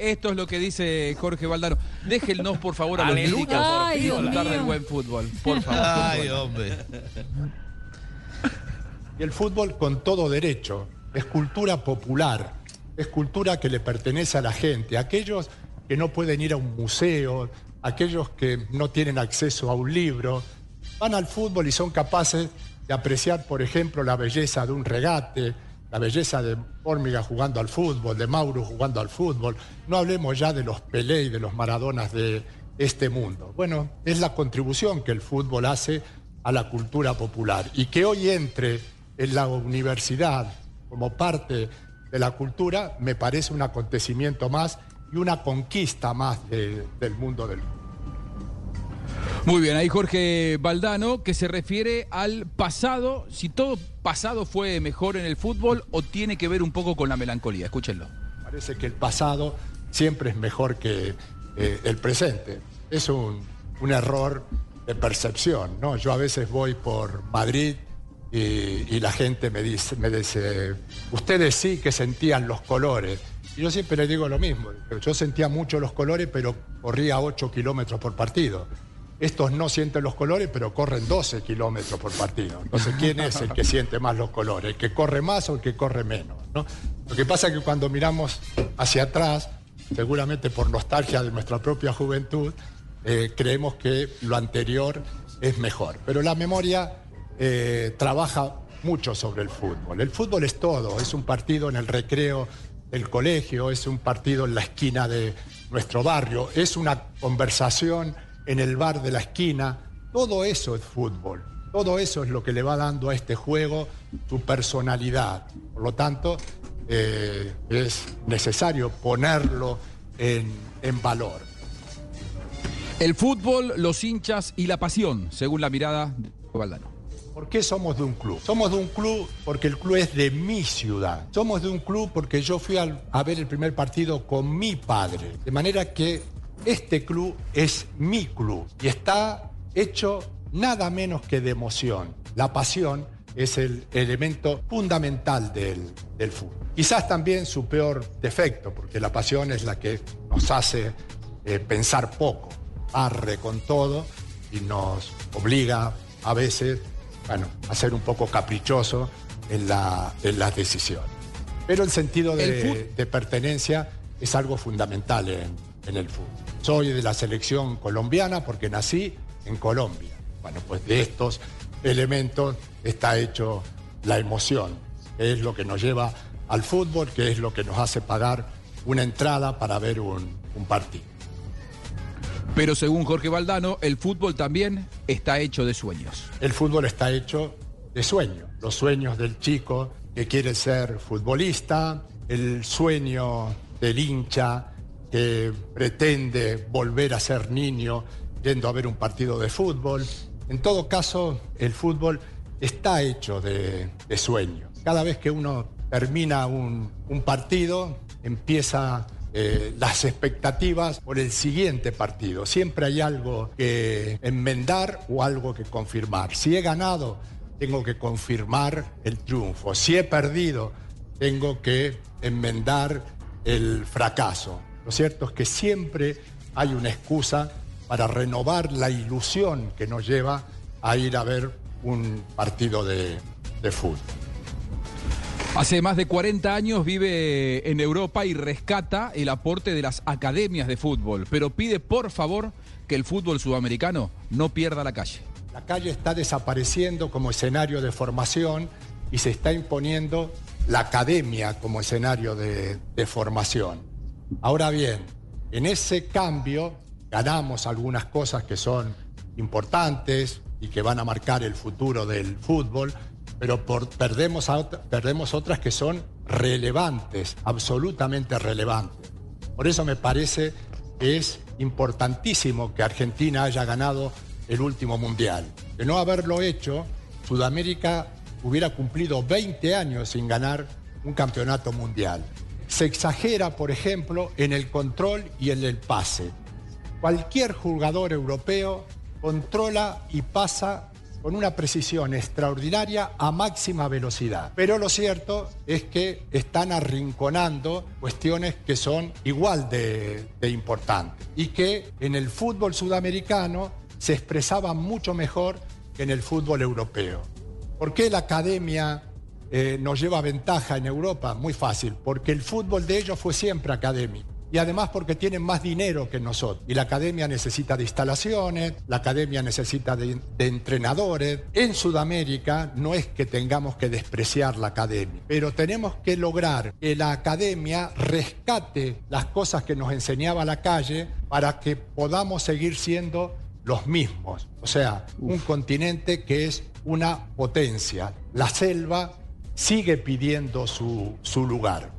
esto es lo que dice Jorge Valdano. Déjennos, por favor, a los Aleluya, médicos Ay, Dios disfrutar del buen fútbol. Por favor. Ay, hombre. Y el fútbol con todo derecho es cultura popular, es cultura que le pertenece a la gente, aquellos que no pueden ir a un museo, aquellos que no tienen acceso a un libro, van al fútbol y son capaces de apreciar, por ejemplo, la belleza de un regate, la belleza de Fórmiga jugando al fútbol, de Mauro jugando al fútbol. No hablemos ya de los Pelé y de los Maradonas de este mundo. Bueno, es la contribución que el fútbol hace a la cultura popular y que hoy entre en la universidad como parte de la cultura me parece un acontecimiento más y una conquista más de- del mundo del fútbol. Muy bien, ahí Jorge Valdano, que se refiere al pasado, si todo pasado fue mejor en el fútbol o tiene que ver un poco con la melancolía. Escúchenlo. Parece que el pasado siempre es mejor que eh, el presente. Es un, un error de percepción, ¿no? Yo a veces voy por Madrid y, y la gente me dice, me dice, ustedes sí que sentían los colores. Y yo siempre les digo lo mismo. Yo sentía mucho los colores, pero corría 8 kilómetros por partido. Estos no sienten los colores, pero corren 12 kilómetros por partido. Entonces, ¿quién es el que siente más los colores? ¿El que corre más o el que corre menos? ¿no? Lo que pasa es que cuando miramos hacia atrás, seguramente por nostalgia de nuestra propia juventud, eh, creemos que lo anterior es mejor. Pero la memoria eh, trabaja mucho sobre el fútbol. El fútbol es todo, es un partido en el recreo del colegio, es un partido en la esquina de nuestro barrio, es una conversación en el bar de la esquina. Todo eso es fútbol. Todo eso es lo que le va dando a este juego su personalidad. Por lo tanto, eh, es necesario ponerlo en, en valor. El fútbol, los hinchas y la pasión, según la mirada de Valdano. ¿Por qué somos de un club? Somos de un club porque el club es de mi ciudad. Somos de un club porque yo fui a ver el primer partido con mi padre. De manera que este club es mi club y está hecho nada menos que de emoción. La pasión es el elemento fundamental del, del fútbol. Quizás también su peor defecto, porque la pasión es la que nos hace eh, pensar poco, arre con todo y nos obliga a veces, bueno, a ser un poco caprichoso en, la, en las decisiones. Pero el sentido El de, fut- de pertenencia es algo fundamental en, en el fútbol. Soy de la selección colombiana porque nací en Colombia. Bueno, pues de estos elementos está hecho la emoción, que es lo que nos lleva al fútbol, que es lo que nos hace pagar una entrada para ver un, un partido. Pero según Jorge Valdano, el fútbol también está hecho de sueños. El fútbol está hecho de sueños, los sueños del chico que quiere ser futbolista, el sueño del hincha que pretende volver a ser niño yendo a ver un partido de fútbol. En todo caso, el fútbol está hecho de, sueños. Cada vez que uno termina un, un partido, empieza eh, las expectativas por el siguiente partido. Siempre hay algo que enmendar o algo que confirmar. Si he ganado, tengo que confirmar el triunfo. Si he perdido, tengo que enmendar el fracaso. Lo cierto es que siempre hay una excusa para renovar la ilusión que nos lleva a ir a ver un partido de, de fútbol. Hace más de 40 años vive en Europa y rescata el aporte de las academias de fútbol, pero pide por favor que el fútbol sudamericano no pierda la calle. La calle está desapareciendo como escenario de formación y se está imponiendo la academia como escenario de, de formación. Ahora bien, en ese cambio ganamos algunas cosas que son importantes y que van a marcar el futuro del fútbol, pero perdemos, perdemos otras que son relevantes, absolutamente relevantes. Por eso me parece que es importantísimo que Argentina haya ganado el último mundial. De no haberlo hecho, Sudamérica hubiera cumplido 20 años sin ganar un campeonato mundial. Se exagera, por ejemplo, en el control y en el pase. Cualquier jugador europeo controla y pasa con una precisión extraordinaria a máxima velocidad. Pero lo cierto es que están arrinconando cuestiones que son igual de, importantes y que en el fútbol sudamericano se expresaban mucho mejor que en el fútbol europeo. ¿Por qué la academia eh, nos lleva ventaja en Europa? Muy fácil, porque el fútbol de ellos fue siempre académico y además porque tienen más dinero que nosotros. Y la academia necesita de instalaciones, la academia necesita de, entrenadores. En Sudamérica no es que tengamos que despreciar la academia, pero tenemos que lograr que la academia rescate las cosas que nos enseñaba la calle para que podamos seguir siendo los mismos. O sea, un continente que es una potencia. La selva sigue pidiendo su, su lugar.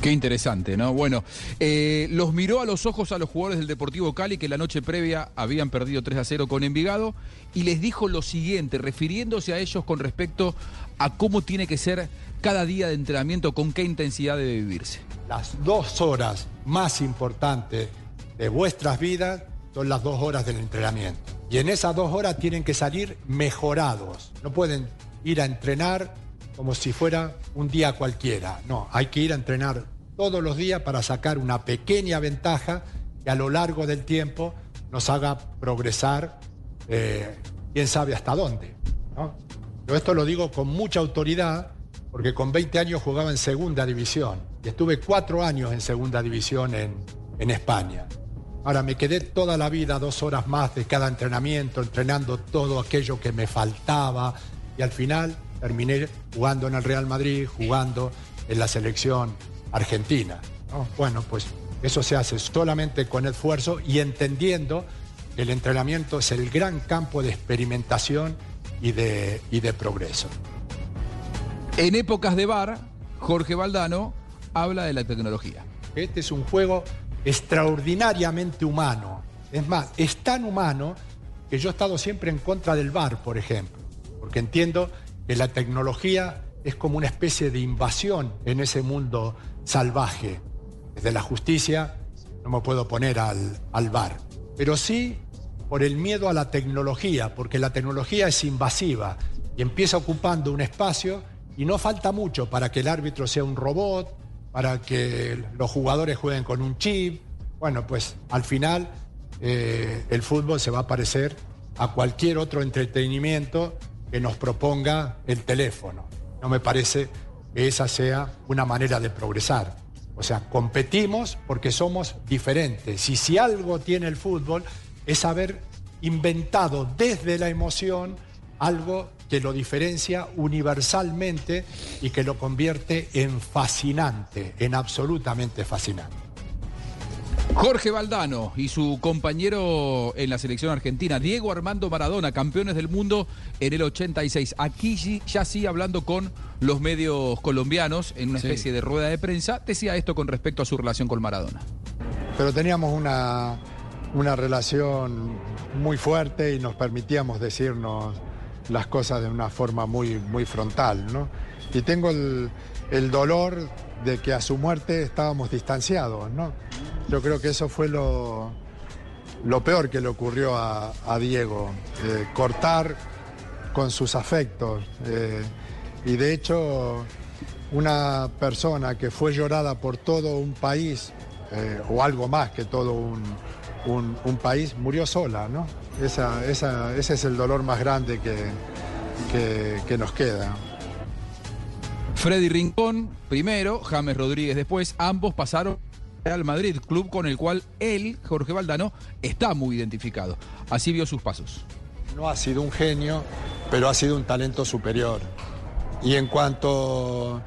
Qué interesante, ¿no? Bueno, eh, los miró a los ojos a los jugadores del Deportivo Cali que la noche previa habían perdido 3 a 0 con Envigado y les dijo lo siguiente, refiriéndose a ellos con respecto a cómo tiene que ser cada día de entrenamiento, con qué intensidad debe vivirse. Las dos horas más importantes de vuestras vidas son las dos horas del entrenamiento. Y en esas dos horas tienen que salir mejorados. No pueden ir a entrenar como si fuera un día cualquiera. No, hay que ir a entrenar todos los días para sacar una pequeña ventaja que a lo largo del tiempo nos haga progresar, eh, quién sabe hasta dónde. Yo esto lo digo con mucha autoridad, porque con 20 años jugaba en segunda división y estuve cuatro años en segunda división en, en España. Ahora me quedé toda la vida dos horas más de cada entrenamiento, entrenando todo aquello que me faltaba y al final terminé jugando en el Real Madrid, jugando en la selección argentina. Bueno, pues eso se hace solamente con esfuerzo y entendiendo que el entrenamiento es el gran campo de experimentación y de, y de progreso. En épocas de bar, Jorge Valdano habla de la tecnología. Este es un juego extraordinariamente humano. Es más, es tan humano que yo he estado siempre en contra del bar, por ejemplo, porque entiendo que la tecnología es como una especie de invasión en ese mundo salvaje. Desde la justicia no me puedo poner al, al bar, pero sí por el miedo a la tecnología, porque la tecnología es invasiva y empieza ocupando un espacio y no falta mucho para que el árbitro sea un robot, para que los jugadores jueguen con un chip. Bueno, pues al final eh, el fútbol se va a parecer a cualquier otro entretenimiento que nos proponga el teléfono. No me parece que esa sea una manera de progresar. O sea, competimos porque somos diferentes. Y si algo tiene el fútbol es haber inventado desde la emoción algo que lo diferencia universalmente y que lo convierte en fascinante, en absolutamente fascinante. Jorge Valdano y su compañero en la selección argentina, Diego Armando Maradona, campeones del mundo en el 86. Aquí ya sí hablando con los medios colombianos en una especie de rueda de prensa, decía esto con respecto a su relación con Maradona. Pero teníamos una, una relación muy fuerte y nos permitíamos decirnos las cosas de una forma muy, muy frontal, ¿no? Y tengo el, el dolor de que a su muerte estábamos distanciados, ¿no? Yo creo que eso fue lo, lo peor que le ocurrió a, Diego, eh, cortar con sus afectos. Eh, y de hecho, una persona que fue llorada por todo un país, eh, o algo más que todo un, país, murió sola, ¿no? ese es el dolor más grande que, que nos queda. Freddy Rincón primero, James Rodríguez después, ambos pasaron Real Madrid, club con el cual él, Jorge Valdano, está muy identificado. Así vio sus pasos. No ha sido un genio, pero ha sido un talento superior. Y en cuanto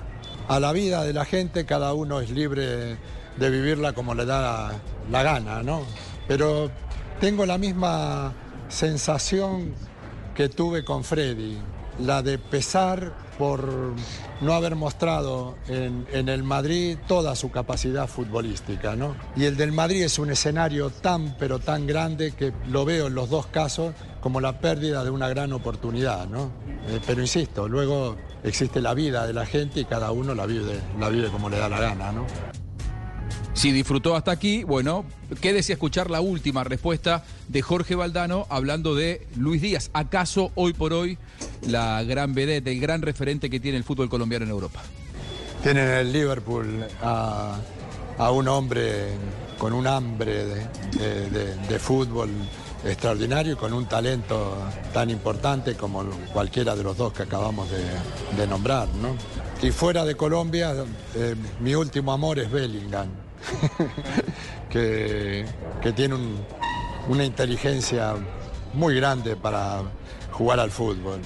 a la vida de la gente, cada uno es libre de vivirla como le da la, gana, ¿no? Pero tengo la misma sensación que tuve con Freddy, la de pesar por no haber mostrado en, el Madrid toda su capacidad futbolística. ¿no? Y el del Madrid es un escenario tan pero tan grande que lo veo en los dos casos como la pérdida de una gran oportunidad. ¿no? Eh, pero insisto, luego existe la vida de la gente y cada uno la vive, la vive como le da la gana. ¿no? Si disfrutó hasta aquí, bueno, quédese a escuchar la última respuesta de Jorge Valdano hablando de Luis Díaz. ¿Acaso hoy por hoy la gran vedette, el gran referente que tiene el fútbol colombiano en Europa? Tienen en el Liverpool a, un hombre con un hambre de, fútbol extraordinario y con un talento tan importante como cualquiera de los dos que acabamos de, nombrar. ¿no? Y fuera de Colombia, eh, mi último amor es Bellingham, que, tiene una inteligencia muy grande para jugar al fútbol.